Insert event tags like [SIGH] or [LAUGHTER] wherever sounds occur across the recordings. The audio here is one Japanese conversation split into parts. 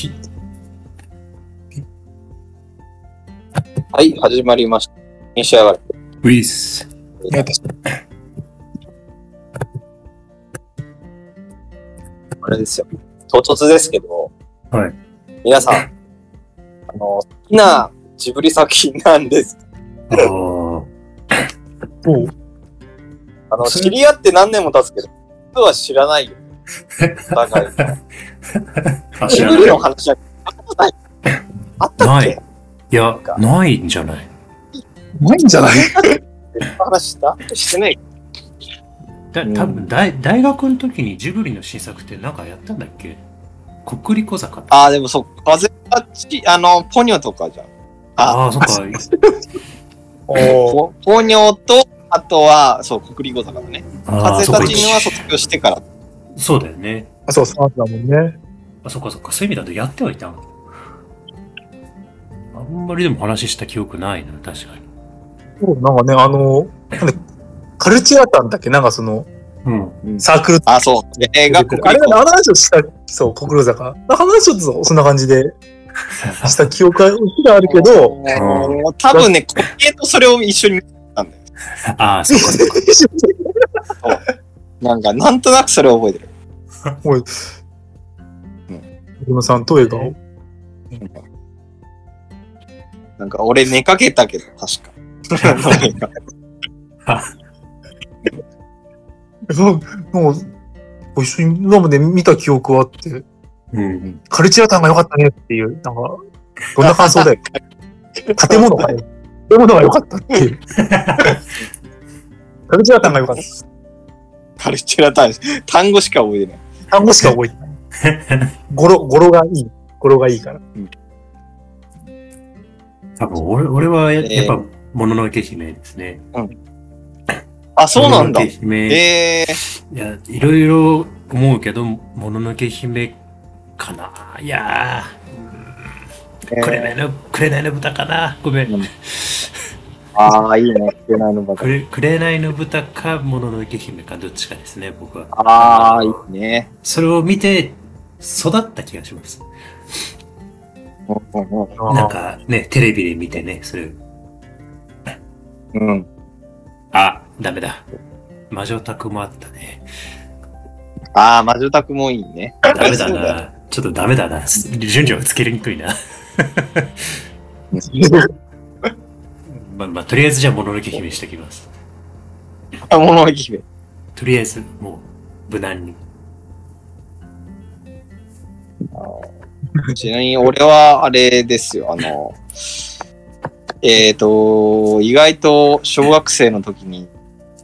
ピはい、始まりました。召し上がる。ウィス。あれですよ。唐突ですけど、はい。皆さん、あの、好きなジブリ作品なんです。あ [LAUGHS] あの、知り合って何年も経つけど、実は知らないよ。お互い。あ、[LAUGHS] 知ジブリらない。の話はあったない。あったっないけ。いや、ないんじゃない？ないんじゃない？話した？してない？だうん多分大大学の時にジブリの新作ってなんかやったんだっけ？国立小坂ああ、でもそう、風がち、あの、ポニョとかじゃん。ああ、そっか。[LAUGHS] おーポポニョと、あとは、そう、国立小坂だね。ああ、風そっか立ちぬは卒業してから。そうだよね。あ、そう、そうだもんね。あ、そっかそっか。そういう意味だとやってはいたのあんまりでも話した記憶ないな、確かに。そう、なんかね、あの、カルチアタンだっけ？なんかその、うん。サークルあ、そう。映画国あれ立があの話をした、そう、国領坂。あの話をちょっとそんな感じで [LAUGHS] した記憶はうっすらあるけど、うん多分ね、国系とそれを一緒に見たんだよ。ああ、そっかそっか。[LAUGHS] なんか、なんとなくそれを覚えてる。[LAUGHS] おい、小野さんと映画を。なんか、俺寝かけたけど、確か。[LAUGHS] そう、もう、一緒に今まで見た記憶はあって、うん。カルチアタンが良かったねっていう、なんか、どんな感想だよ。建物がね、建物が良かったっていう。[LAUGHS] カルチアタンが良かった。カルチュラ単単語しか覚えてない。単語しか覚えてない。語呂、[LAUGHS] 語呂がいい。語呂がいいから。多分俺俺はやえーやっぱ、もののけ姫ですね。あ、そうなんだ。もののけ姫。えいや、いろいろ思うけど、もののけ姫かな。いやー、ー、くれないの、くれないの豚かな。ごめん。うんああ、いいね。くれないのバカく。れ、くれないの豚か、もののけ姫か、どっちかですね、僕は。ああ、いいね。それを見て、育った気がします。なんかね、テレビで見てね、それ。うん。あ、ダメだ。魔女宅もあったね。ああ、魔女宅もいいね。ダメだな。ちょっとダメだな。順序をつけにくいな。[LAUGHS] まあ、まあ、とりあえずじゃあ、もののけ姫にしておきます。あ、物のけ姫。とりあえず、もう、無難に。ちなみに、俺はあれですよ。あの、えっ、と、意外と小学生の時に、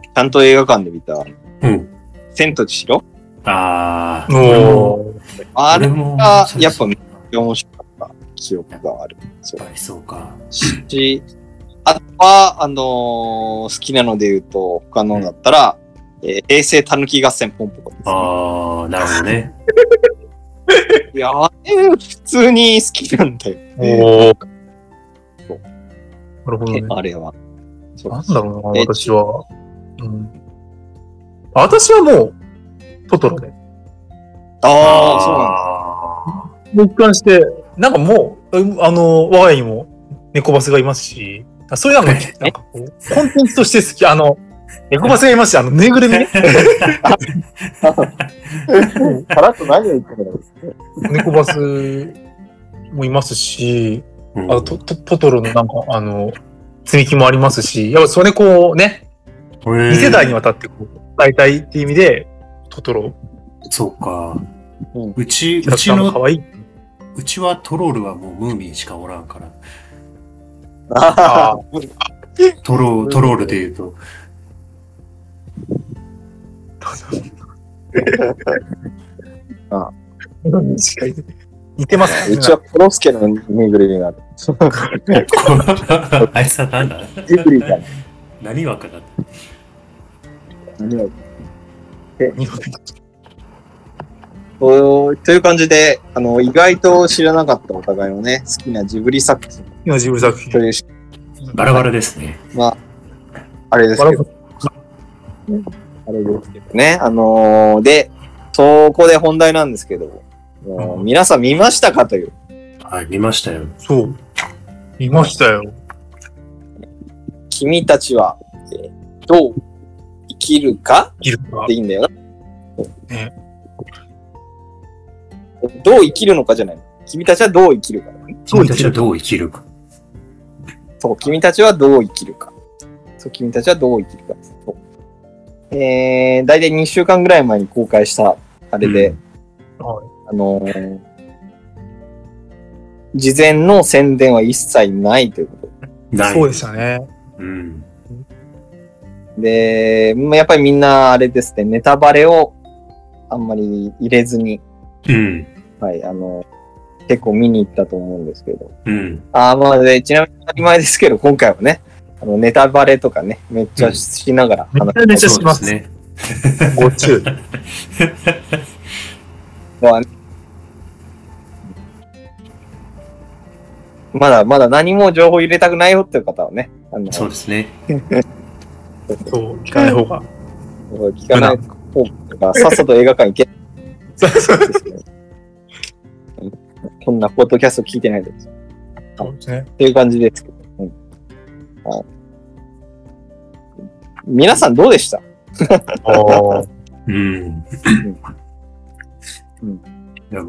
ちゃんと映画館で見た、うん。千と千尋？あー。おー。あれが、やっぱ面白かった記憶がある。そうそうか。し、あとは、あのー好きなので言うと、他のだったら、えー平成たぬき合戦ポンポコです、ね。あー、なるほどね。[LAUGHS] いや、あれ、普通に好きなんだよ。おー。なるほどね。あれは。そうなんだろうな、え私は。うん。私はもう、トトロで。ああ、もう一貫して、なんかもう、うんあの、我が家にも猫バスがいますし、あそういうのが、なんかこう、コンテンツとして好き。あの、猫バスがいますし、あの、ぬいぐるみね。そうなんだ。さらっと何を言ってるんですか猫バスもいますし、うんあとトトトトロのなんか、あの、積み木もありますし、やっぱそれこうね、2世代にわたってこう、伝えたいっていう意味で、トトロ、そうか。うち、うちの。うちはトロールはもうムーミンしかおらんから。あトロ、トロールで言うと。似てますうちはコロスケのぬいぐるみがある。あいつはなんだジブリじゃん。何枠だ何をそうという感じで、あの、意外と知らなかったお互いのね、好きなジブリ作品今ジブリ作品と。いう、バラバラですね。まあ、あれですけど、あれですけどね、あのーで、そこで本題なんですけど、もう皆さん見ましたかという。はい、見ましたよ。そう。見ましたよ。君たちは、えーどう生きるかいるかで。いいんだよな。ねどう生きるのかじゃないの。君たちはどう生きるか。君たちはどう生きるか。そう、君たちはどう生きるか。そう、君たちはどう生きるか。そうえー、だいたい2週間ぐらい前に公開した、あれで、はいあのー事前の宣伝は一切ないというこないそうでしたね。うん。とで、まあやっぱりみんなあれですね、ネタバレをあんまり入れずに、うん。はい、あの結構見に行ったと思うんですけど。うん。あーまあで、ちなみに当たり前ですけど、今回はね、あのネタバレとかね、めっちゃしながら話めちゃめちゃします。ね。ご注意。[LAUGHS] はまだまだ何も情報入れたくないよっていう方はね、あの、そうですね。[LAUGHS] そう、聞かない方が。聞かない方が、さっさと映画館行けそうそうですね。うんこんなポッドキャスト聞いてないです。そうですね。っていう感じですけど。うん。はい。皆さんどうでした？[LAUGHS]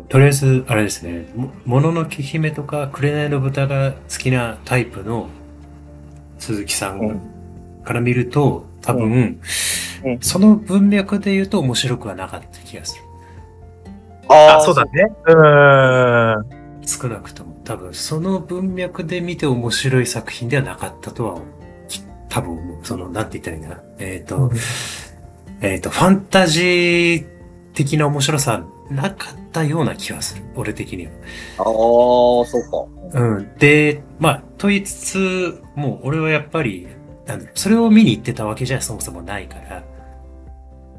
とりあえず、あれですね、ももののけ姫とか、紅の豚が好きなタイプの鈴木さうんん。から見ると、多分、うん。うん。その文脈で言うと面白くはなかった気がする。あ、そうだね。うーん。少なくとも。多分、その文脈で見て面白い作品ではなかったとは、き多分思う、その、なんて言ったらいいんだな。えっ、と、えっ、と、ファンタジー的な面白さなかったような気がする。俺的には。ああ、そうか。うん。で、まあ、と言いつつ、もう俺はやっぱり、なんそれを見に行ってたわけじゃそもそもないから、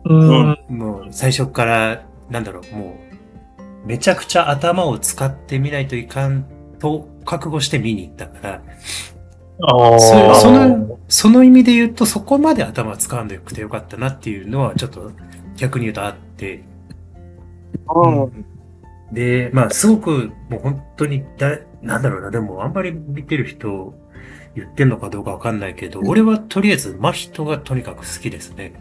うん。もう最初から、なんだろう、もう、めちゃくちゃ頭を使ってみないといかんと覚悟して見に行ったから、ああ。そその、その意味で言うとそこまで頭使わんでよくてよかったなっていうのはちょっと逆に言うとあって、うん。で、まあ、すごく、もう本当にだ、なんだろうな、でも、あんまり見てる人、言ってんのかどうかわかんないけど、俺はとりあえず、真人がとにかく好きですね。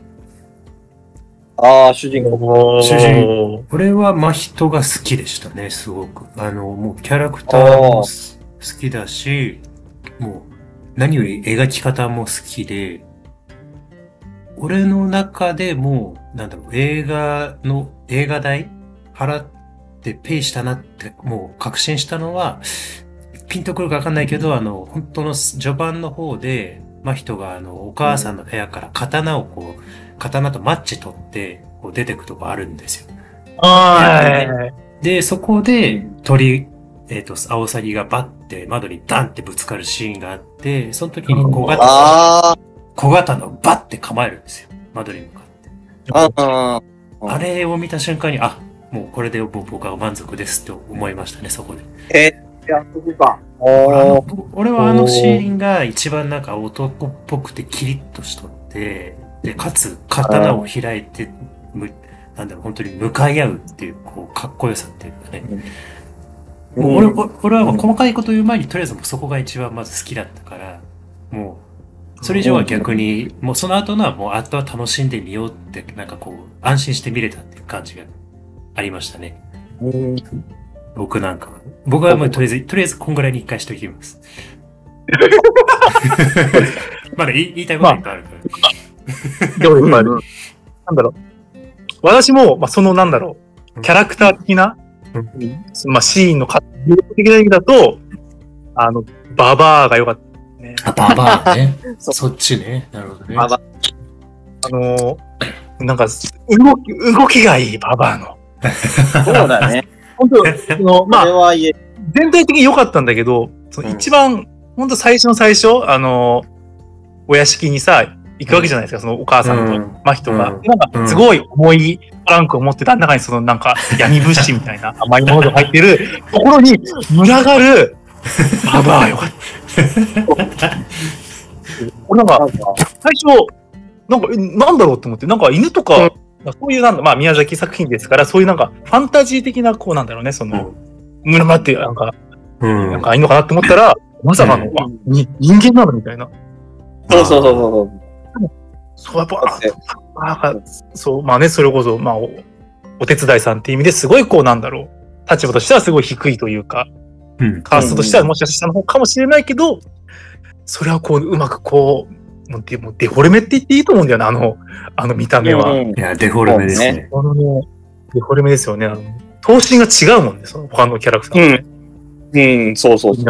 ああ、主人公。主人俺は真人が好きでしたね、すごく。あの、もうキャラクターも好きだし、もう、何より描き方も好きで、俺の中でもう、なんだろう、映画の、映画代払ってペイしたなって、もう確信したのは、ピンとくるかわかんないけど、あの、本当の序盤の方で、真人があの、お母さんの部屋から刀をこう、刀とマッチ取って、こう出てくとこあるんですよ。はい。で、そこで鳥、えっ、と、アオサギがバッて窓にダンってぶつかるシーンがあって、その時に小型、あ小型のバッて構えるんですよ。窓に向かって。あ、あうんあれを見た瞬間に、あ、もうこれで僕は満足ですって思いましたね、そこで。え、やっとくか。俺はあのシーンが一番なんか男っぽくてキリッとしとって、で、かつ刀を開いて、むなんだろう、本当に向かい合うっていう、こう、かっこよさっていうかね。うんもう俺俺俺はもう細かいこと言う前に、とりあえずもうそこが一番まず好きだったから、もう、それ以上は逆に、もうその後のはもう後は楽しんでみようって、なんかこう、安心して見れたっていう感じがありましたね。うん僕なんかは。僕はもうとりあえず、とりあえずこんぐらいに一回しときます。[LAUGHS] まだ言いたいこといっぱいあるから。でもやっぱり、なんだろう。私も、まあ、そのなんだろう、キャラクター的な、まあ、シーンのか的な意味だと、あの、ババアが良かったね。あ、ババアね。[LAUGHS] そそっちね。なるほどね。ババあの、なんか、動き、動きがいい、ババアの。[LAUGHS] そうだね。本当その、[LAUGHS] まあ、全体的に良かったんだけど、その一番、本当最初の最初、あの、お屋敷にさ、行くわけじゃないですか、そのお母さんとうん真人が。うんなんか、すごい重いトランクを持ってた中にそのなんか闇物資みたいな [LAUGHS] 甘いものが入ってるところに群がるババアよかった。[LAUGHS] 俺なんか、最初、なんか、えなんだろうって思って、なんか犬とか、そういうなんだ、まあ宮崎作品ですから、そういうなんかファンタジー的な、こうなんだろうね、その、村間ってなんか、うん。なんかいいのかなって思ったら、まさかの、うん人間なのみたいな。そうそうそうそう。そう、やっぱ、そう、まあね、それこそ、まあお、お手伝いさんっていう意味ですごいこうなんだろう。立場としてはすごい低いというか、うん。カーストとしてはもしかしたら下の方かもしれないけど、それはこう、うまくこう、もうデもうデフォルメって言っていいと思うんだよな、あの、あの見た目は。うんいや、デフォルメですね。あのね、デフォルメですよね。あの、頭身が違うもんね、その他のキャラクターとね。うん、そうそうそう。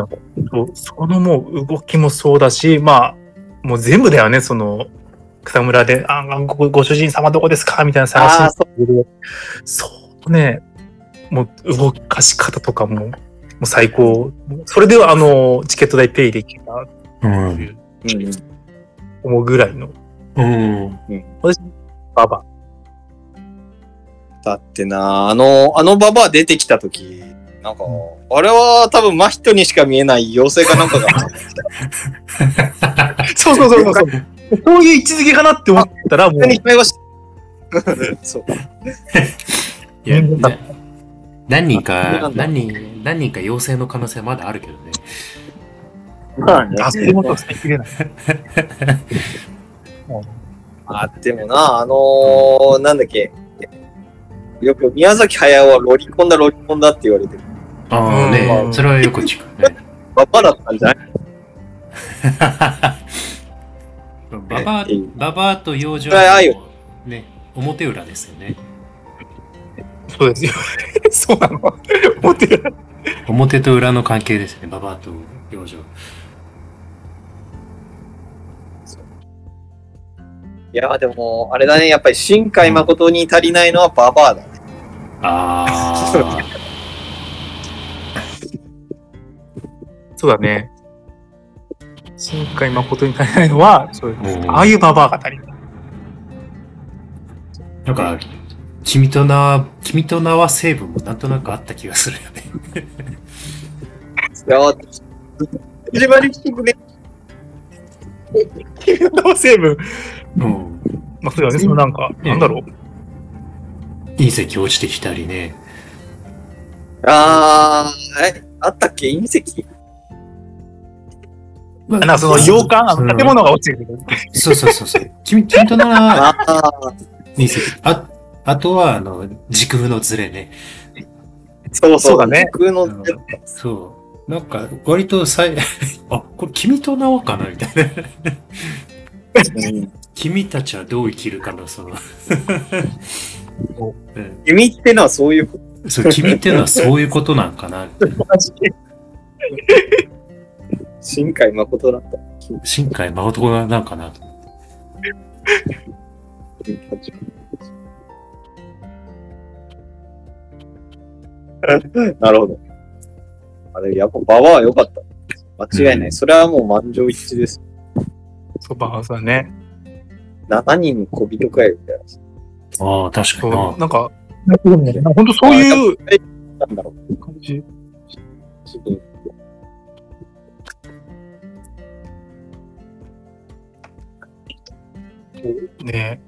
そうそのもう動きもそうだし、まあ、もう全部だよね、その、草むらで、あ、ごご主人様どこですか？みたいな探しああ、そそうね、もう動かし方とかも、もう最高。それではあの、チケット代ペイできたうん。う。うん思うぐらいの、うん。ババ。だってな、あの、あのババア出てきたとき、なんか、あれは多分真人にしか見えない妖精かなんかが。[LAUGHS] そうそうそうそう。そういう位置づけかなって思ったら、もうそう。いや、何人なか何人、何人か妖精の可能性はまだあるけどね。まあね。あ、そうと伝えきれない。[LAUGHS] あ、でもな、あのー、なんだっけ。よく宮崎駿はロリコンだ、ロリコンだって言われてる。ああうんね、それはよく聞くね。ババアだったんじゃない？[LAUGHS] ババアええ、ババアと幼女それは愛のね、表裏ですよね。そうですよ。[LAUGHS] そうなの？思ってる。表と裏の関係ですね、ババアと幼女。いや、でも、あれだね、やっぱり新海誠に足りないのはババアだね。あ [LAUGHS] そうだね。新海誠に足りないのは、そうあ、もうああいうババアが足りない。なんか、君と名、君と名は成分もなんとなくあった気がするよね。いや、始まりっぽくね。君の成分。うん。まあ、そうだね。そのなんか、うんなんだろう。隕石落ちてきたりね。あー、え、あったっけ？隕石？まなんかその洋館、あ建物が落ちてくる。そうそうそうそう。[LAUGHS] 君、君と名はあ。あ、あとは、あの、時空のズレね。そうそうだね空の、うんそう。なんか、割とさい、[LAUGHS] あ、これ君と名はかなみたいな。うん君たちはどう生きるかの、その、おうん弓ってのはそういうこそう、君っていうのはそういうことなんかな。[LAUGHS] 新海誠だった。新海誠がなんかなと。[LAUGHS] なるほど。あれ、やっぱババアは良かった。間違いない。うんそれはもう満場一致です。そう、ババアさんね。7人の小人かよ、みたいああ、確かにな。なんか、本当そういうな。なんだろう。感じ。ね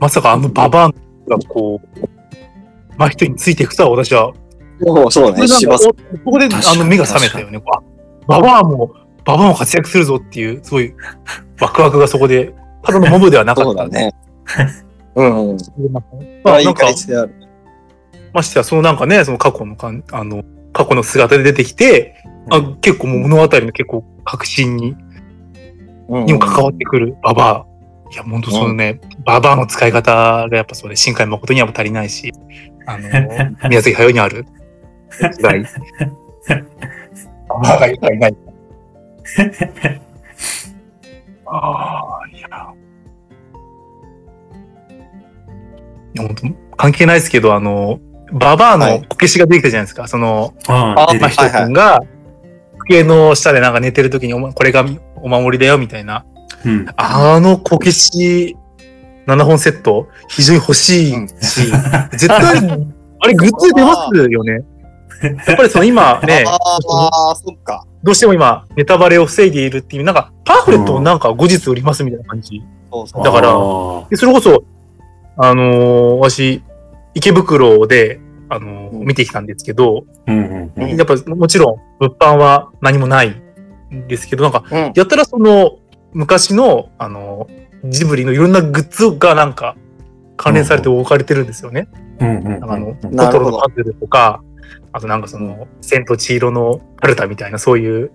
まさかあのババアがこう、真人についていくとは私は、もうそうね、これなんか芝さん。ここであの目が覚めたよね。あババアも、ババアも活躍するぞっていう、すごいワクワクがそこで、ただのモブではなかったそうだ。ね。うんうん。ままあ、いいあなんか感、じである。ましてや、そのなんかね、その過去のかん、あの、過去の姿で出てきて、あ結構もう物語の結構核心に、うんにも関わってくるババア。いや、本当そのね、ババアの使い方がやっぱそれ、新海誠には足りないし、あの、[LAUGHS] 宮崎駿にある違い。ババアが足りない。ああ、いや。いや、本当関係ないですけど、あの、ババアのこけしができたじゃないですか。その、ああ、あ出てきた。真人君が、机の下でなんか寝てる時におま、これがお守りだよ、みたいな。うん。あのこけし7本セット、非常に欲しいし、絶対、[LAUGHS] あれグッズで出ますよね。[LAUGHS] やっぱりその今ね、ああ、そっか。どうしても今、ネタバレを防いでいるっていう、なんか、パンフレットをなんか後日売りますみたいな感じ。そうそう。だからあでそれこそ、あのー、私、池袋で、あのーうん見てきたんですけど、うんうんうん。やっぱもちろん物販は何もないんですけど、なんか、うん。やったらその、昔の、あのー、ジブリのいろんなグッズがなんか、関連されて置かれてるんですよね。うんあの、うんトトロのパズルとか、あとなんかその、千と千尋のカルタみたいなそういう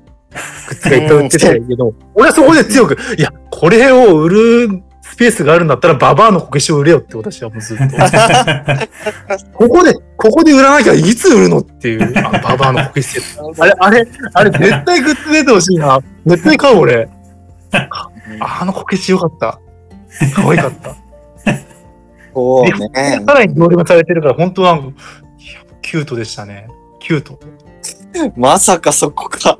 グッズがいっぱい売ってたけど、俺はそこで強く、いや、これを売るスペースがあるんだったら、ババアのこけしを売れよって私はもうずっと。[LAUGHS] ここで、ここで売らなきゃいつ売るのっていう、あのババアのこけし。あれ、あれ、あれ絶対グッズ出てほしいな。絶対買う俺。あのこけしよかった。可愛かった。[LAUGHS] そうでね。さらに行列されてるから、本当なんか、いやキュートでしたね。キュート。まさかそこか。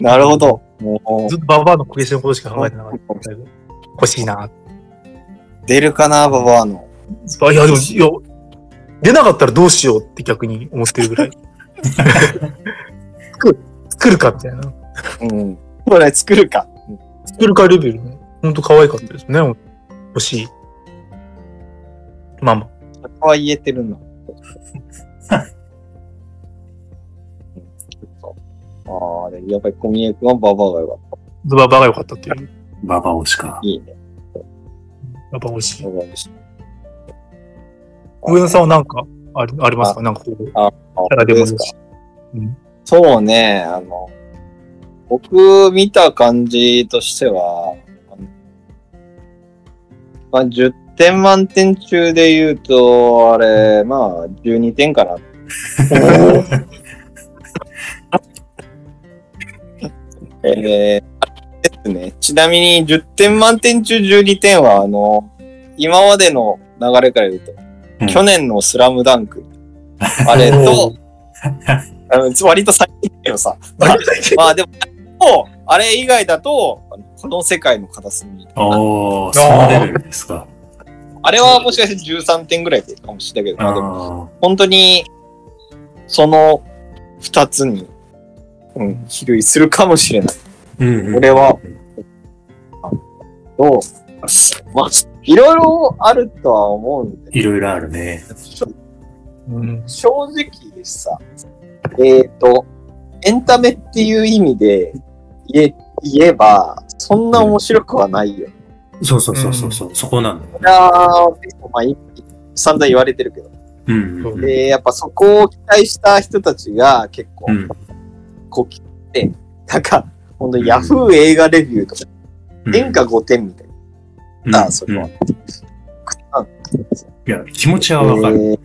なるほど。もずっとババアのこけしのことしか考えてなかった。欲しいな。う、出るかな、ババアの。あいや、でも、いや、出なかったらどうしようって逆に思ってるぐらい。[LAUGHS] 作る、作るかみたいな。うん。これ作るか。作るかレベルね。ほんと可愛かったですね。欲しい。まあまあ。そこは言えてるな。ああ、でやっぱり小宮君はババアがよかっズババが良かったっていう。ババ推しかた。。いいね。やっぱ欲しいバ。バアです上田さんはなんかありありますか？なんかこう、あキャラでもですかそうね、あの、僕見た感じとしては、まあ、10点満点中で言うと、あれ、まあ、12点かな。[LAUGHS] えー、ですね。ちなみに10点満点中12点は、あの、今までの流れから言うと、うん去年のスラムダンク、あれと、[LAUGHS] あの割と最近だけどさ、[LAUGHS] まあ、まあでも、もうあれ以外だと、この世界の片隅。おー、そのレベルですか。あれはもしかして13点ぐらいでかもしれないけど、まあでもあ本当に、その二つに、うん、比類するかもしれない。ーうんうん俺はと、まあ、いろいろあるとは思うんで、いろいろあるね。うん。正直さ、えっ、と、エンタメっていう意味で言え言えば、そんな面白くはないよ。そうそうそうそうそう、そこなんだよいやーまあ、い散々言われてるけど。うんうんうん。で、やっぱそこを期待した人たちが結構う、んこう来て、なんか、ほんとヤフー映画レビューとか、うん演歌5点みたいうんな、それは。うんいや、気持ちはわかる。えー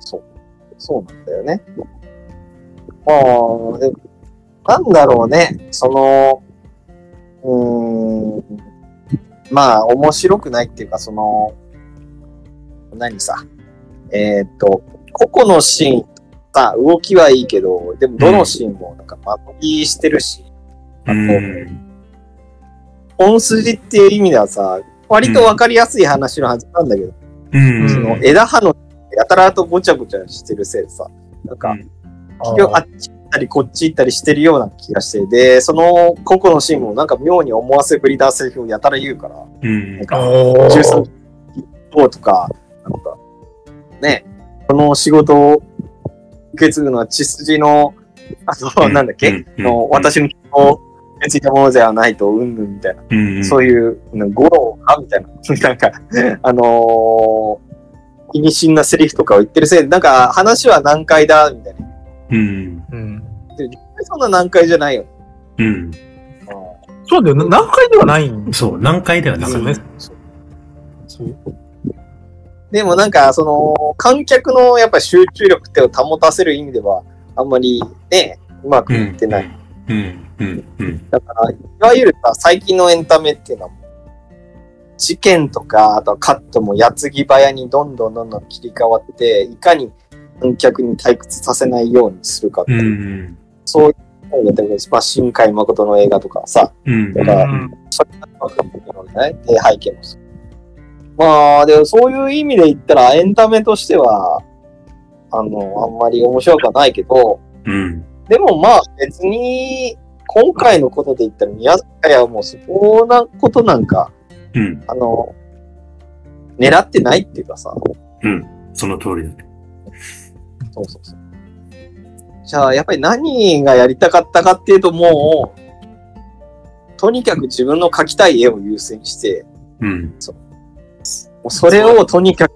そう。そうなんだよね。まあ、でもなんだろうね。その、うーん、まあ、面白くないっていうか、その、何さ、えーっと、個々のシーン、さ、動きはいいけど、でもどのシーンもなんか、まとりしてるし、うん。本筋っていう意味ではさ、割とわかりやすい話のはずなんだけど、うん。その枝葉のやたらとごちゃごちゃしてるせいでさ、なんか、結局あっち行ったりこっち行ったりしてるような気がして、で、その個々のシーンもなんか妙に思わせぶりなセリフをやたら言うから、うんなん。か、おー13どうとか、なんか、ね、この仕事を受け継ぐのは血筋の、あの、なんだっけ、うんの私の受け継いだものではないと、うんぬんみたいな。うん。そういう、うん語呂かみたいな、[LAUGHS] なんか、あのー、意味深なセリフとかを言ってるせいで、なんか話は難解だ、みたいな。うん。うん。そんな難解じゃないよ。うん。そうだよ。な何回ではないんでそう、難解ではなすよねい。。そう。でもなんか、その、観客のやっぱり集中力ってを保たせる意味では、あんまりね、うまくいってない。うん。うん。うん。だから、いわゆるさ、最近のエンタメっていうのは、事件とか、あとはカットも矢継ぎ早にどんどんどんどん切り替わって、いかに観客に退屈させないようにするかってういう、ん。そういうのをやってるんです。まあ、新海誠の映画とかさ、うん。だからうんそれが分か背景も。まあ、でもそういう意味で言ったら、エンタメとしては、あの、あんまり面白くはないけど、うん。でもまあ別に、今回のことで言ったら宮崎駿はもうそこなことなんかうん。あの、狙ってないっていうかさ、うん。その通りだね。そうそうそう。じゃあ、やっぱり何がやりたかったかっていうと、もう、とにかく自分の描きたい絵を優先して、うん。もうそれをとにかく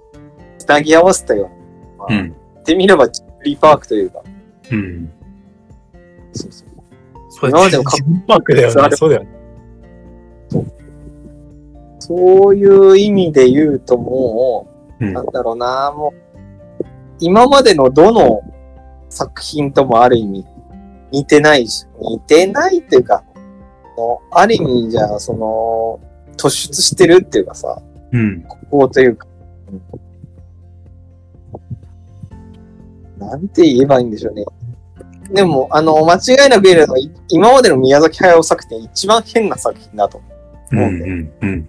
つなぎ合わせたような、うん。言ってみればジブリパークというか、うん。そうそうそう今までもジブリパークだよ。ねそうだよね。そういう意味で言うともう、うんなんだろうな、もう、今までのどの作品ともある意味似てないし、似てないっていうか、のある意味じゃあ、その、突出してるっていうかさ、うん。ここというか、うんなんて言えばいいんでしょうね。でも、あの、間違いなく言えるのは、い今までの宮崎駿作品一番変な作品だと。うん。うん。うん。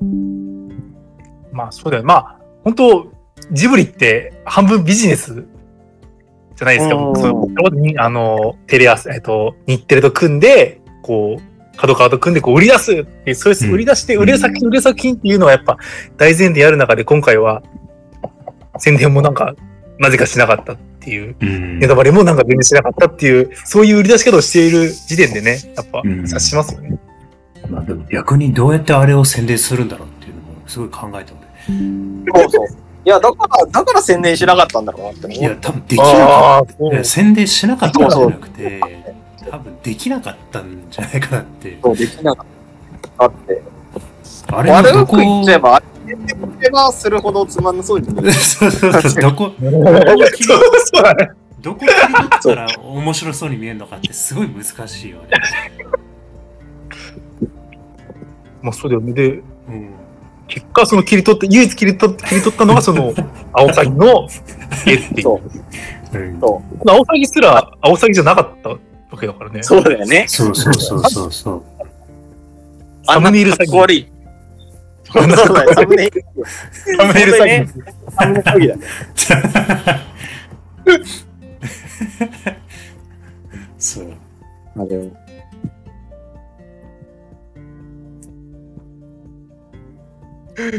うん。まあそうだよ。まあ、本当ジブリって半分ビジネスじゃないですか。うんそうにあの、テレ朝、えっと、日テレと組んで、こう、角川と組んでこう売り出すっていう、そういううん売り出して売れる作品、売れる作品っていうのはやっぱ大前提やる中で今回は宣伝もなんか、なぜかしなかったっていう、うんネタバレもなんか全然しなかったっていう、そういう売り出し方をしている時点でね、やっぱうん察しますよね。まあでも逆にどうやってあれを宣伝するんだろうっていうのもすごい考えたので。そうそう。いや、だから、だから宣伝しなかったんだろうなって。いや、多分できなかった。いや宣伝しなかったんじゃなくて、多分できなかったんじゃないかなって。そうできなかったって。あれの悪くどこ言っちゃえば、あれでもればするほどつまんなそうに見える。[LAUGHS] そうそうそう、どこ。[LAUGHS] どこ切り取ったら面白そうに見えるのかってすごい難しいよね。まあそうだよね。で、うん。結果、その切り取って、唯一切り取っ切り取ったのが、その、[LAUGHS] アオサギの絵っていう。そうアオサギすら、アオサギじゃなかったわけだからね。そうだよね。そうそうそうそうそう。サムネイル詐欺。悪い。そうだよ、サムネイル。サムネイル詐欺。サムネイル詐欺だね。[LAUGHS] そう。あでも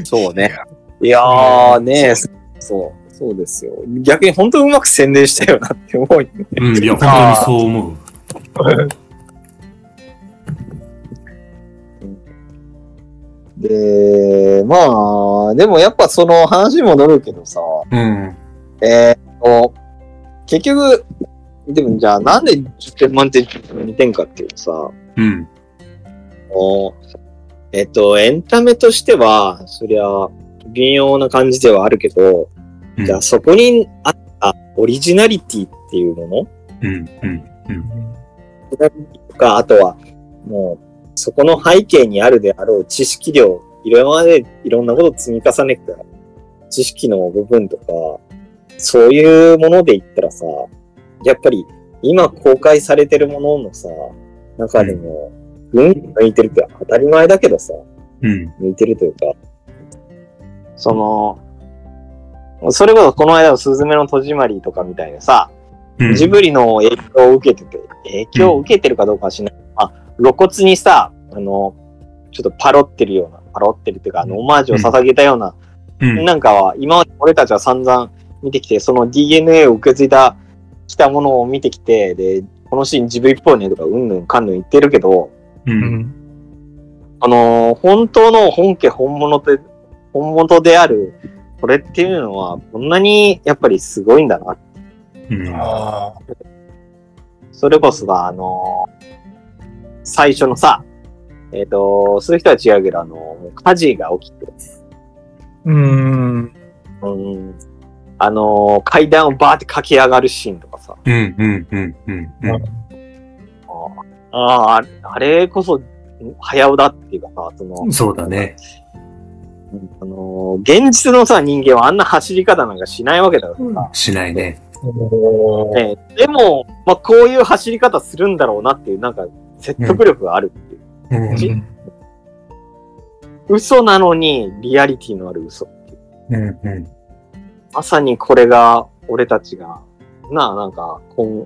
そうね。いやーね、そう、そうですよ。逆に本当うまく宣伝したよなって思うよね。うん、いや、[LAUGHS] 本当にそう思う。[LAUGHS] で、まあ、でもやっぱその話に戻るけどさ、うん。えーっと、結局、でもじゃあなんで10点満点2点かっていうとさ、うん。おえっと、エンタメとしては、そりゃ、微妙な感じではあるけど、うんじゃあそこにあったオリジナリティっていうもの？うん。うん。とか、あとは、もう、そこの背景にあるであろう知識量、今までいろんなこと積み重ねてた知識の部分とか、そういうもので言ったらさ、やっぱり今公開されてるもののさ、中でも、うん、抜いてるって当たり前だけどさ、うん。抜いてるというか、その、それこそこの間のスズメの戸締まりとかみたいなさ、うん。ジブリの影響を受けてて、影響を受けてるかどうかはしない。まあ、露骨にさ、あの、ちょっとパロってるような、パロってるっていうか、あの、オマージュを捧げたような、うん。なんかは、今まで俺たちは散々見てきて、その DNA を受け継いだ、きたものを見てきて、で、このシーンジブリっぽいねとか、うんぬんかんぬん言ってるけど、う。うんん。あのー本当の本家本物で、本物である、これっていうのは、こんなにやっぱりすごいんだな。うん。ああ。それこそさ、あのー最初のさ、えっ、と、そういう人は違うけど、あのー火事が起きて、うん。うん、あのー階段をバーって駆け上がるシーンとかさ、うん。うん。うん。うん。うん。ああ、あれこそ、早尾だっていうかさ、その、そうだね。うんあのー現実のさ、人間はあんな走り方なんかしないわけだからさ、しないね。ねでも、まあ、こういう走り方するんだろうなっていう、なんか、説得力があるっていう。うん。じ嘘なのに、リアリティのある嘘っていう。うん。うん。まさにこれが、俺たちが、なあ、なんか、今、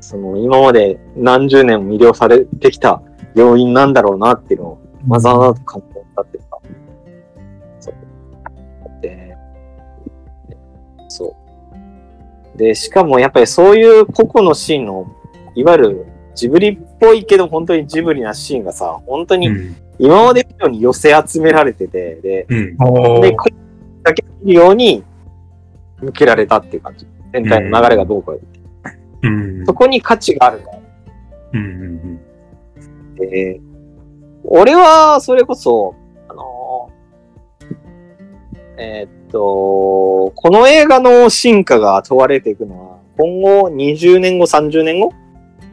その、今まで何十年も魅了されてきた要因なんだろうなっていうのを、まざまざと感動したっていうか。そう。で、そう。で、しかもやっぱりそういう個々のシーンの、いわゆるジブリっぽいけど本当にジブリなシーンがさ、本当にうん。今まで以上に寄せ集められてて、で、うん。で、これだけ見るように向けられたっていう感じ。全体の流れがどうか。うん。そこに価値があるんだうん。うん。で、俺はそれこそ、あのーえーっと、この映画の進化が問われていくのは、今後20年後、30年後？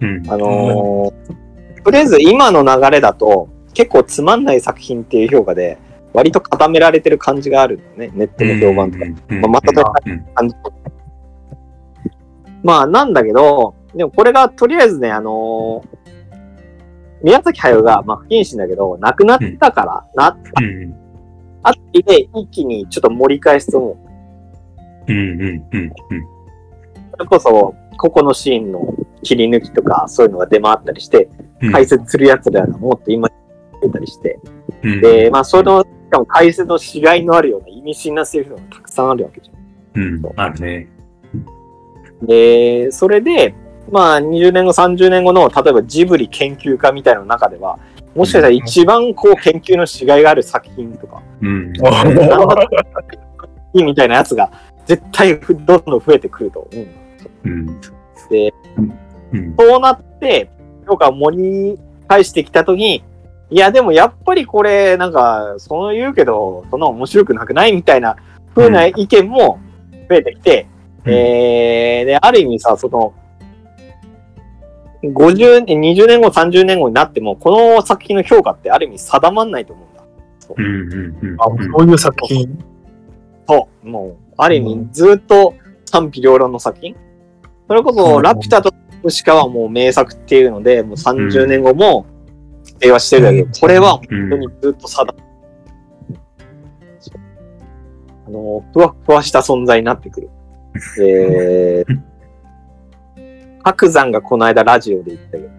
うん。あのーとりあえず今の流れだと、結構つまんない作品っていう評価で、割と固められてる感じがあるんだよね。ネットの評判とか。うん。まあまたうん感じ。まあ、なんだけど、でもこれがとりあえずね、あのー宮崎駿が、まあ、不謹慎だけど、亡くなったから、な、うん。あってで、一気にちょっと盛り返すと思う。うん。うん。うん。それこそ、個々のシーンの切り抜きとか、そういうのが出回ったりして、うん。解説するやつらがもっと今出たりして、うん。で、まあ、その、しかも解説のしがいのあるような意味深なセリフがたくさんあるわけじゃん。うん。あるね。で、それで、まあ、20年後、30年後の、例えばジブリ研究家みたいなの中では、もしかしたら一番こう研究のしがいがある作品とか、うん。みたいなやつが絶対どんどん増えてくると思う。うん。で、うん。そうなって、評価を盛り返してきたときに、いや、でもやっぱりこれ、なんか、そう言うけど、そんな面白くなくないみたいな風な意見も増えてきて、えー、で、ある意味さ、その、50年、20年後、30年後になっても、この作品の評価ってある意味定まんないと思うんだ。うん。うん。うん。あそういう作品。そう。もう、ある意味、ずっと賛否両論の作品。それこそ、うんラピュタとしかはもう名作っていうので、もう30年後も、定はしてるんだけど、これは本当にずっと定まあの、ふわふわした存在になってくる。えー、白山がこの間ラジオで言ったけど、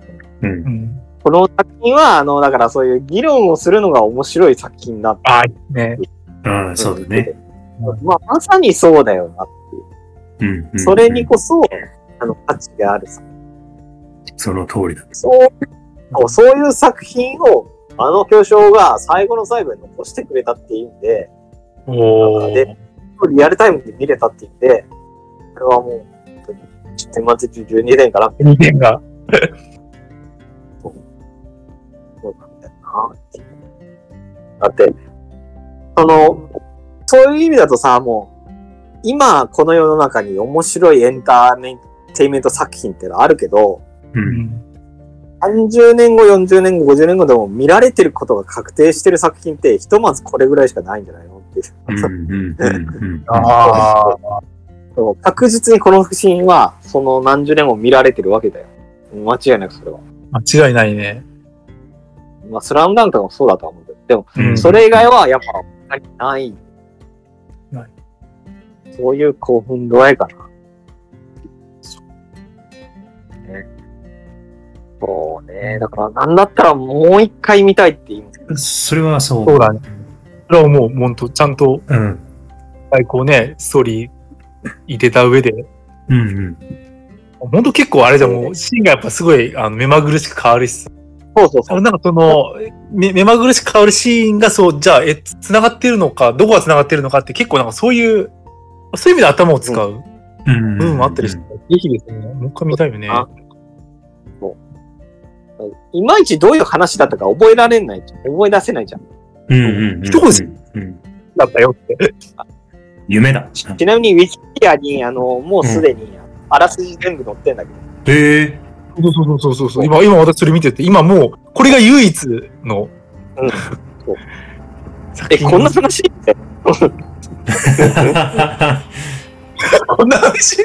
うん。うん。この作品は、あの、だからそういう議論をするのが面白い作品だって。あーね。ああ、そうだね。まあ、まさにそうだよなっていう。うん。それにこそ、あの、価値があるさ。その通りだ。そう、そういう作品を、あの巨匠が最後の最後に残してくれたっていうんで、おーでリアルタイムで見れたっていうんで、これはもう、本当に、年末中12年かな、2点が。そうなんだよなだって、その、そういう意味だとさ、もう、今この世の中に面白いエンターテインメント作品ってのはあるけど、う。うんん。30年後、40年後、50年後でも見られてることが確定してる作品って、ひとまずこれぐらいしかないんじゃないのっていう。うん。うん。うん。ああ。そう確実にこの作品は、その何十年も見られてるわけだよ。間違いなくそれは。間違いないね。まあ、スラムダンクとかもそうだとは思うけど、でも、うんそれ以外はやっぱない。ないそういう興奮度合いかな。ね、そうね。だから、なんだったらもう一回見たいっていう。それはそう。そうだね。それはもう、ほんと、ちゃんと、うん。最高ね、ストーリー入れた上で、うん。うん。ほんと結構あれじゃんもう、シーンがやっぱすごい、あの、目まぐるしく変わるしさそうそうそう。なんかその、目目まぐるしく変わるシーンがそう、じゃあ、え、繋がってるのか、どこが繋がってるのかって結構なんかそういう、そういう意味で頭を使ううん。部分もあったりして、ぜひですね、もう一回見たいよね。あいまいちどういう話だったか覚えられないじゃん。覚え出せないじゃん。うん。うん。一文字うん。だったよって。夢だ。ちなみにウィキペディアに、あの、もうすでに、あらすじ全部載ってんだけど。へえ。そうそうそうそうそう。今、今私それ見てて、今もう、これが唯一の、うんそう [LAUGHS] え、こんな話。こんな話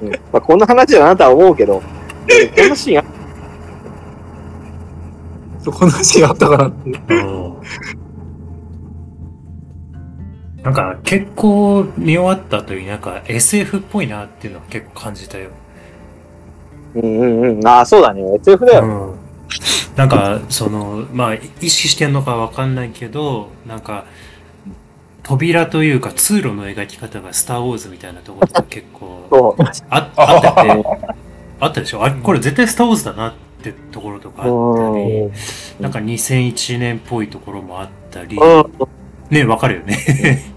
うんまあ、こんな話だなとは思うけど、えこんなシーンあ [LAUGHS] そうこんな話があったかなってなんか結構見終わったというなんか SF っぽいなっていうのは結構感じたよ。うんうんうん。ああ、そうだね。SF だよ。うんなんか、その、まあ、意識してんのかわかんないけど、なんか、扉というか通路の描き方がスター・ウォーズみたいなところが結構。あ [LAUGHS] あったって、あったでしょ？あれ、これ絶対スター・ウォーズだなってところとかあったり、なんか2001年っぽいところもあったり、うん。ね、わかるよね。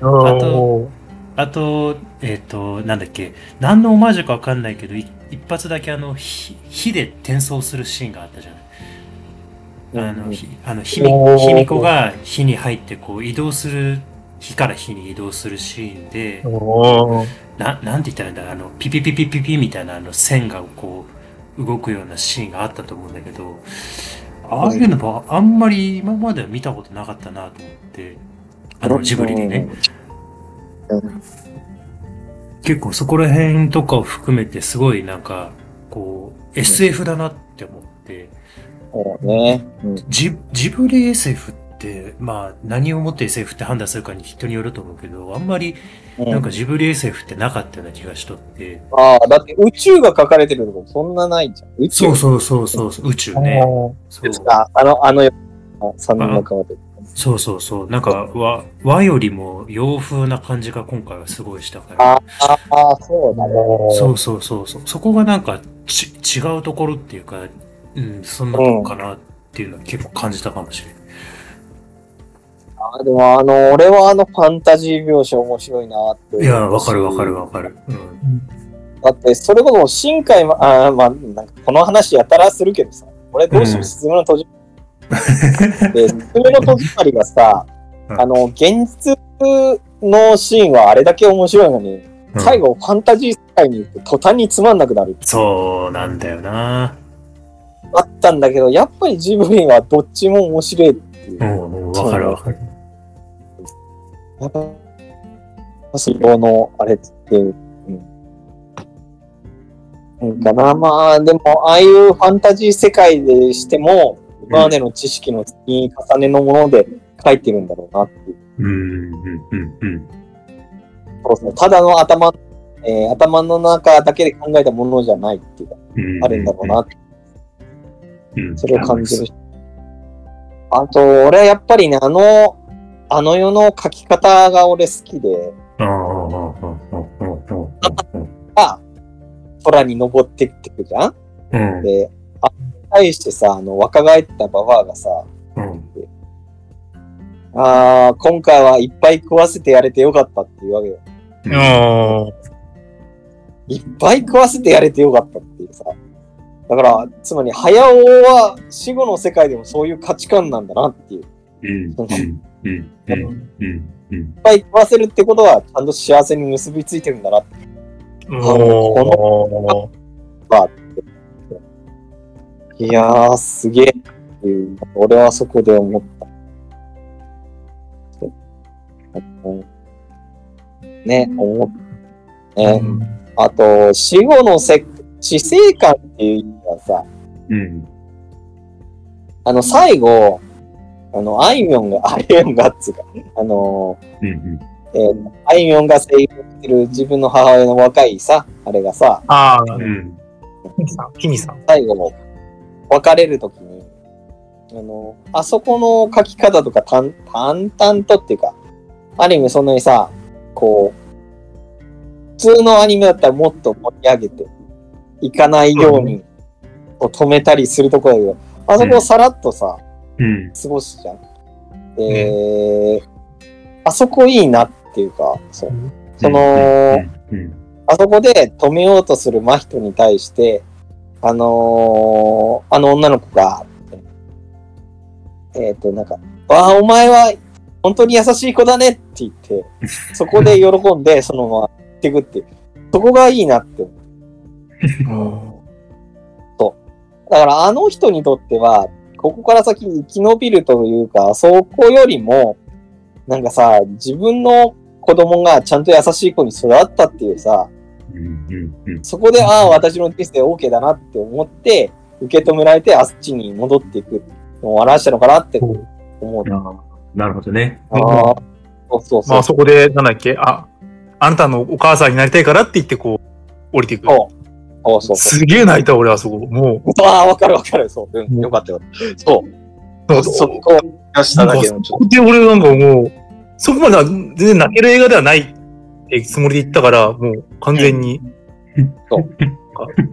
あとあと、えっ、と、なんだっけ、何のオマージュかわかんないけど、い一発だけあの、火火で転送するシーンがあったじゃない。あの、ひあの、ひみ、こが火に入ってこう移動する、火から火に移動するシーンで、な、なんて言ったらいいんだあの、ピピピピピピみたいなあの線がこう、動くようなシーンがあったと思うんだけど、ああいうのもあんまり今までは見たことなかったなと思って、あの、ジブリでね。うん。結構そこら辺とかを含めてすごいなんか、こう、SF だなって思って、そうね。うん。ジジブリ SF って、まあ何をもって SF って判断するかに人によると思うけど、あんまりなんかジブリ SF ってなかったような気がしとって、ああ、だって宇宙が書かれてるとこそんなないじゃん。宇宙そうそうそうそうそう、宇宙ね。そうですか。あの、あの、三人の川で。そうそうそう。なんか和、和よりも洋風な感じが今回はすごいしたから。ああ、そうだね。そうそうそうそう。そこがなんかち違うところっていうか、うん、そんなとこかなっていうのは結構感じたかもしれない。あでもあの、俺はあのファンタジー描写面白いなって。いや、わかるわかるわかる。うん。だって、それこそ深海ま、あーまあ、なんかこの話やたらするけどさ、俺どうしてもスズメの戸締まり。[LAUGHS] で、スズメの戸締まりがさ、うんあの、現実のシーンはあれだけ面白いのに、うん最後ファンタジー世界に行って途端につまんなくなるそうなんだよな。あったんだけど、やっぱりジブリはどっちも面白いっていう。うん、うんわかるわかる。やっぱ、その、あれっていう。うんかな、まあ、でも、ああいうファンタジー世界でしても、今までの知識の積み重ねのもので書いてるんだろうなっていう。うん、うん、うん、うん。そうですね。ただの頭、えー頭の中だけで考えたものじゃないっていうか、うんあるんだろうなって、うん。それを感じるし。あと、俺はやっぱりね、あの、あの世の書き方が俺好きで、ああ、ああ、ああ、ああ、ああ、空に登ってってくじゃん？あ。うん。で、あ、対してさ、あの、若返ったババアがさ、うん。あー今回はいっぱい食わせてやれてよかったっていうわけよ。うん。いっぱい食わせてやれてよかったっていうさ。だから、つまり、早尾は死後の世界でもそういう価値観なんだなっていう。いっ。ぱい食わせるってことは、ちゃんと幸せに結びついてるんだなって。おいやー、すげえっていう。俺はそこで思った。ね、思った。ね。あと、死後のせ死生観っていう意味はさ、うん。あの、最後、あの、あいみょんが、あいみょんがっつうか、あの、うん。えーあいみょんが声優してる自分の母親の若いさ、あれがさ、ああ、うん。キニさん、さん。最後、別れるときに、あの、あそこの書き方とか淡淡々とっていうか、ある意味そんなにさ、こう、普通のアニメだったらもっと盛り上げていかないように、こう止めたりするところだけど、あそこをさらっとさ、うん。過ごすじゃん。で、あそこいいなっていうか、そう。その、うん。あそこで止めようとする真人に対して、あのーあの女の子が、えっ、と、なんか、わあ、お前は本当に優しい子だねって言って、そこで喜んで、[LAUGHS] そのまま行ってくっていう。そこがいいなって思う。だからあの人にとっては、ここから先生き延びるというか、そこよりも、なんかさ、自分の子供がちゃんと優しい子に育ったっていうさ。そこで、ああ、私の人生 OK だなって思って、受け止められて、あっちに戻っていくのを表したのかなって思う。なるほどね。ああ、そうそうそう。まあそこで、なんだっけ、あ、あなたのお母さんになりたいからって言ってこう、降りていく。そうそうそうそすげえ泣いた、俺、あそこ。もう。う。ああ、わかるわかる。そう。うん、よかったよ。そう。そこを出しただけのちょっで、俺なんかもう、そこまでは全然泣ける映画ではないってつもりで言ったから、もう完全に。そう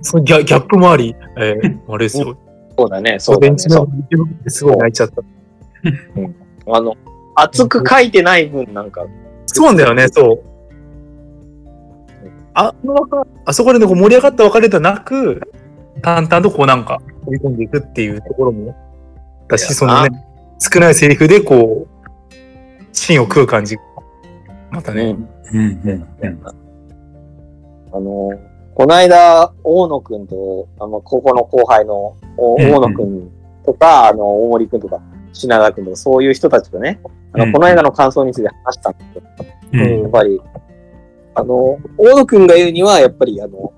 そのギャギャップもあり、えー、あれですよ。とそうだね。そうだね。ベンチのそうすごい泣いちゃった。あの、熱く書いてない分なんか、そうなんだよね、そう。あの別あそこでこう盛り上がった別れではなく、淡々とこうなんか、飛び込んでいくっていうところも、だし、そのね、少ないセリフでこう、芯を食う感じ。またね。うん。うんうんうん。あの、この間、大野くんと、あの、高校の後輩の大野くんとか、あの、大森くんとか、品田くんとか、そういう人たちとね、あの、うん。この間の感想について話したんですけど、うん。やっぱり、あの、大野くんが言うには、やっぱり、あの、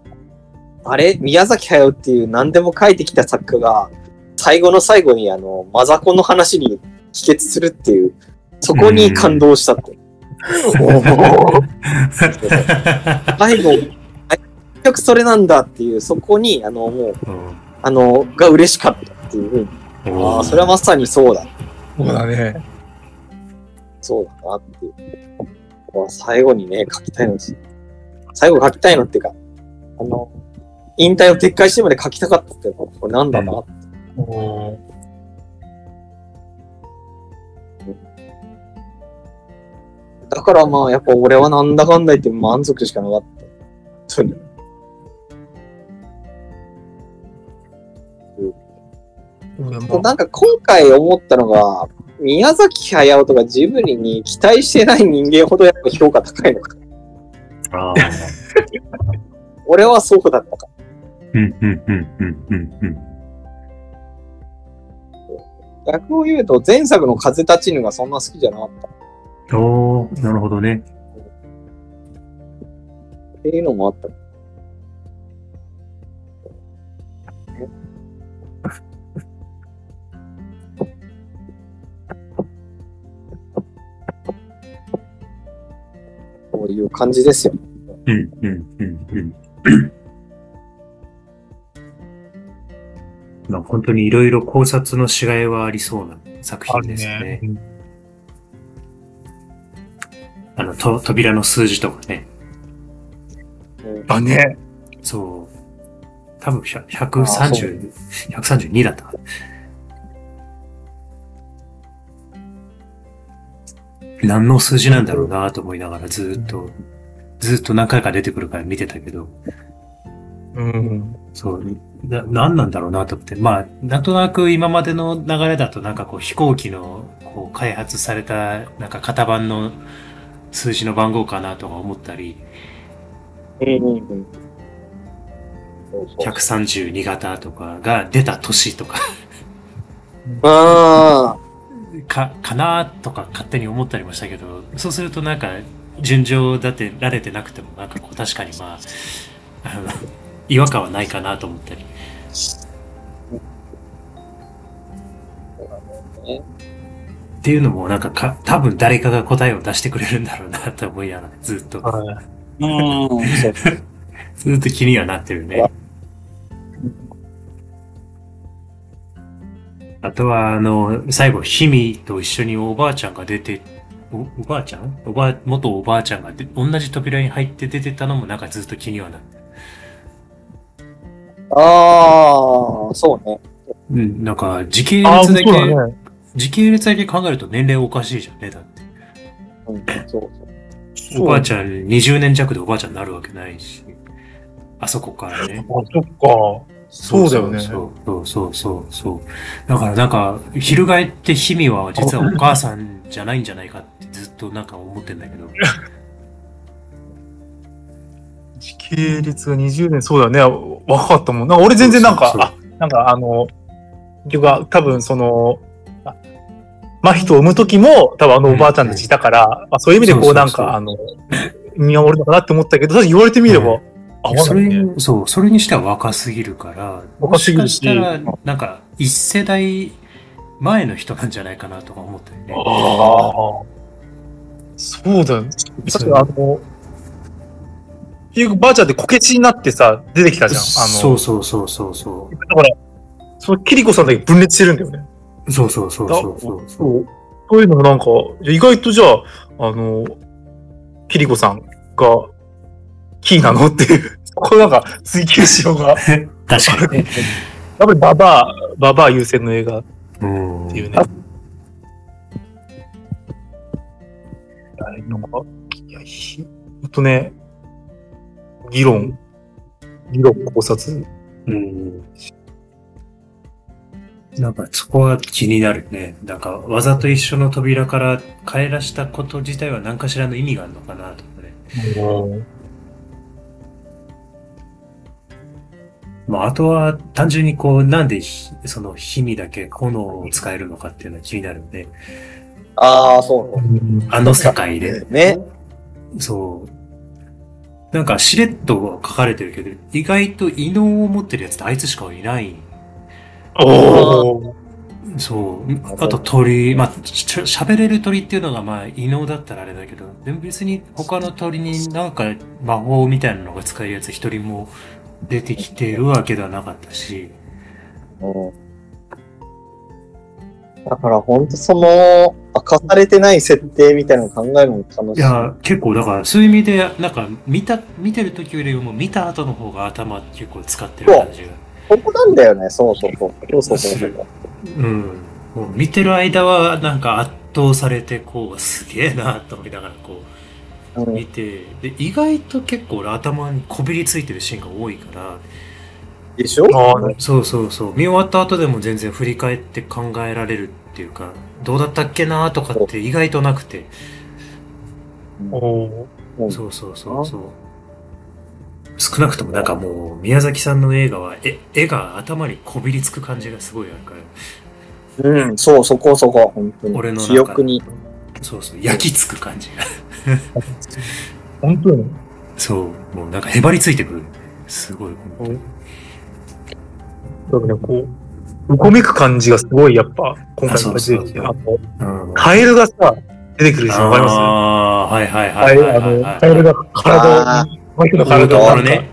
あれ？宮崎駿っていう何でも書いてきた作家が、最後の最後に、あの、マザコンの話に帰結するっていう、そこに感動したって。最後、結局それなんだっていう、そこに、あの、もう、あの、が嬉しかったっていうふうに。ああ、それはまさにそうだ。そうだね。そうだなっていう。まあ最後にね、書きたいのです。最後書きたいのっていうか、あの、引退を撤回してまで書きたかったって、これなんだなって。だからまあ、やっぱ俺はなんだかんだ言って満足しかなかった。本当に。なんか今回思ったのが、宮崎駿とかジブリに期待してない人間ほどやっぱ評価高いのか。ああ。[LAUGHS] 俺はそうだったか。うんうんうんうんうんうん。逆を言うと前作の風立ちぬがそんな好きじゃなかったおー、なるほどね。っていうのもあった。こういう感じですよ。うんうんうんうん。まあ本当にいろいろ考察のしがいはありそうな作品ですよね。あの、と扉の数字とかね。あ、ね。そう。多分100 130、132だった。何の数字なんだろうなと思いながらずーっと、ずーっと何回か出てくるから見てたけど、うん。そう、な、何なんだろうなと思って。まあ、なんとなく今までの流れだとなんかこう飛行機のこう開発されたなんか型番の数字の番号かなとか思ったり、うんうんうん。そうそう。132型とかが出た年とか、あか、かなとか勝手に思ったりもしたけど、そうするとなんか順序立てられてなくてもなんかこう確かにまあ、あの、違和感はないかなと思ったり。っていうのもなんかか、多分誰かが答えを出してくれるんだろうなと思いながらずっと、はいうん。そうずっと気にはなってるね。あとは、あの、最後、ヒミと一緒におばあちゃんが出て、おおばあちゃん？おばあ、元おばあちゃんがで同じ扉に入って出てたのもなんかずっと気にはなって。ああ、そうね。うん、なんか時系あ、列だけ、ね。時系列だけ考えると年齢おかしいじゃんね、だって。うん、そうそう。おばあちゃん、20年弱でおばあちゃんになるわけないし。あそこからね。あ、そっか。そうだよねそうそうそうそうそう。だからなんか、翻ってヒミは実はお母さんじゃないんじゃないかってずっとなんか思ってんだけど。[LAUGHS] 時系列が20年、そうだね。若かったもん。なんか俺全然なんか、そうそうあ、なんかあの、結局は多分その、あ真人を産む時も多分あのおばあちゃんたちいたから、まあ、そういう意味でこそうなんか、あの、見守るのかなって思ったけど、ただ言われてみれば、合わそれそう、それにしては若すぎるから、若すぎるしもしかしたら、なんか、一世代前の人なんじゃないかなとか思ったよね。ああ。そうだよ。だってあの、局ばあちゃんってこけしになってさ、出てきたじゃん。あの、そうそうそうそうそだから、そのキリコさんだけ分裂してるんだよね。う。そうそうそうそうそうそう。いうのもなんか、意外とじゃあ、あの、キリコさんが、キーなのっていう、[LAUGHS] そこなんか追求しようが。[LAUGHS] 確かにね。[LAUGHS] やっぱりババア、ババア優先の映画っうん。ていうね。あれなんか、いや、ひほんとね、議論、議論考察。うん。なんかそこは気になるね。なんかわざと一緒の扉から帰らしたこと自体は何かしらの意味があるのかなとかね。まああとは単純にこうなんでひその火にだけ炎を使えるのかっていうのは気になるんで、ああ、そうあの世界で。ね。そう。なんかしれっと書かれてるけど、意外と異能を持ってるやつってあいつしかいないおー。そう。あと鳥、まあ、喋れる鳥っていうのがまあ異能だったらあれだけど、でも別に他の鳥になんか魔法みたいなのが使えるやつ一人も出てきてるわけではなかったし、うんだから本当その、明かされてない設定みたいなのを考えるのも楽しい。いや、結構だからそういう意味で、なんか見た、見てる時よりも見た後の方が頭結構使ってる感じが。ここなんだよね。そうそうそう。そうそうそうそう。うん。もう見てる間はなんか圧倒されて、こう、すげえなと思いながらこう、うん見て、で、意外と結構俺頭にこびりついてるシーンが多いから、でしょ？そうそうそう。見終わった後でも全然振り返って考えられるっていうか、どうだったっけなとかって意外となくて。おーうんそうそうそうそう。少なくともなんかもう、宮崎さんの映画は、絵絵が頭にこびりつく感じがすごいあるから、うん、そう、そこそこ、本当に。俺の中記憶に。そうそう、焼きつく感じが。[LAUGHS] 本当に？そう、もうなんかへばりついてくる。すごい。だからね、こう、うごめく感じがすごい、やっぱ、今回の出てきて、あと、うん。カエルがさ、出てくるでしょ、わかります？ああ、はいはいはいはいあの、はいはい。カエルが体あを、この体をね。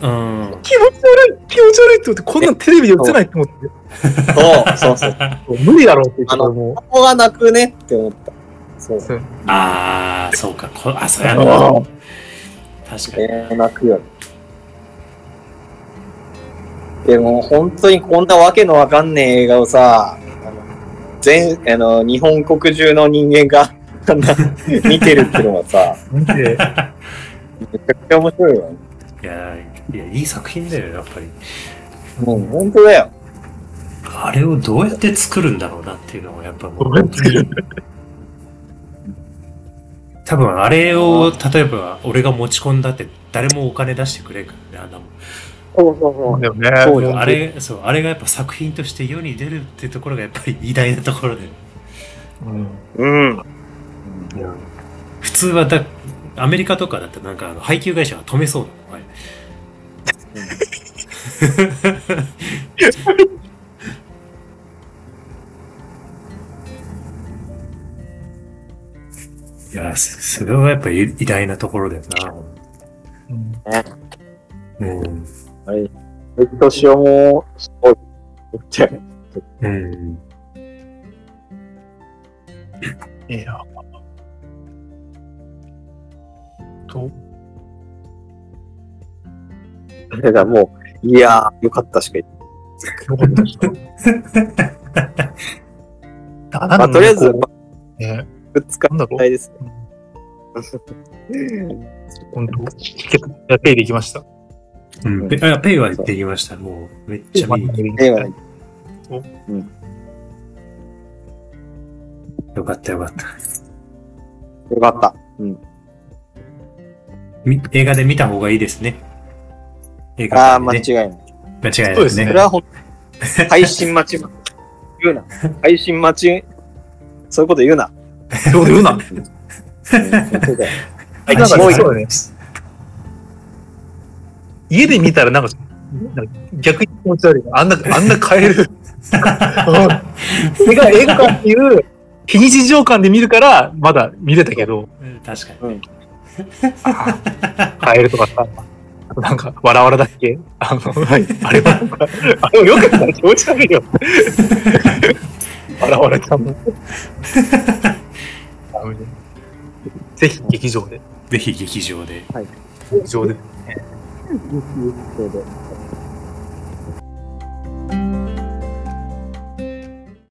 うん。気持ち悪い気持ち悪いって思って、こんなんテレビで映せないって思って、そう、そうそう。無理だろうって言ってたらもここが泣くねって思った。そう。う、ああ、そうか。こあ、そうやあな。ー確かに。えー、泣くよね。でも、本当にこんなわけのわかんねえ映画をさ、あの全、あの、日本国中の人間が、あんな [LAUGHS] 見てるっていうのはさ、見て、めちゃくちゃ面白いよね。いや、いや、いい作品だよ、やっぱり。もう、本当だよ。あれをどうやって作るんだろうなっていうのは、やっぱもうどうやって作る多分あれを、例えば俺が持ち込んだって誰もお金出してくれんからね、あんなもん。そうそうそだよね。そうよあれ、そう、あれがやっぱ作品として世に出るっていうところがやっぱり偉大なところで。うん。う。うん。普通はだ、アメリカとかだってなんかあの配給会社は止めそうだもん、あれいや、そそれはやっぱり偉大なところだよな。うんうん。あれ、レッドシオも、すごい。うん。[LAUGHS] いや。と、だからもう、いやー、よかったしか言ってよかった。あ、まあ、とりあえず、ぶつかなんだろうたいです。本当結構、やってできました。うん、ペあペイはできました。もう、めっちゃいい。映画よかったよかった。よかった。うん。み映画で見た方がいいですね。映ああ、画館でね。間違いない。間違いないそうですねそれはほん配信待ち。言うな。[LAUGHS] 配信待ち。そういうこと言うな。どう言うな。うん本当だよなんかすごいそうだね。家で見たらなんか、なんか逆に気持ち悪い。あんな、あんな変える。[LAUGHS] 映画、映画館っていう非日常感で見るから、まだ見れたけど、うん確かに。うん。カエルとかさ、なんか、わらわらだっけ？あの、はい、あれはなんか、あれよかったら気持ち悪いよ。わらわらちゃんの。ぜひ劇場で。ぜひ劇場で。はい、劇場で。劇場で。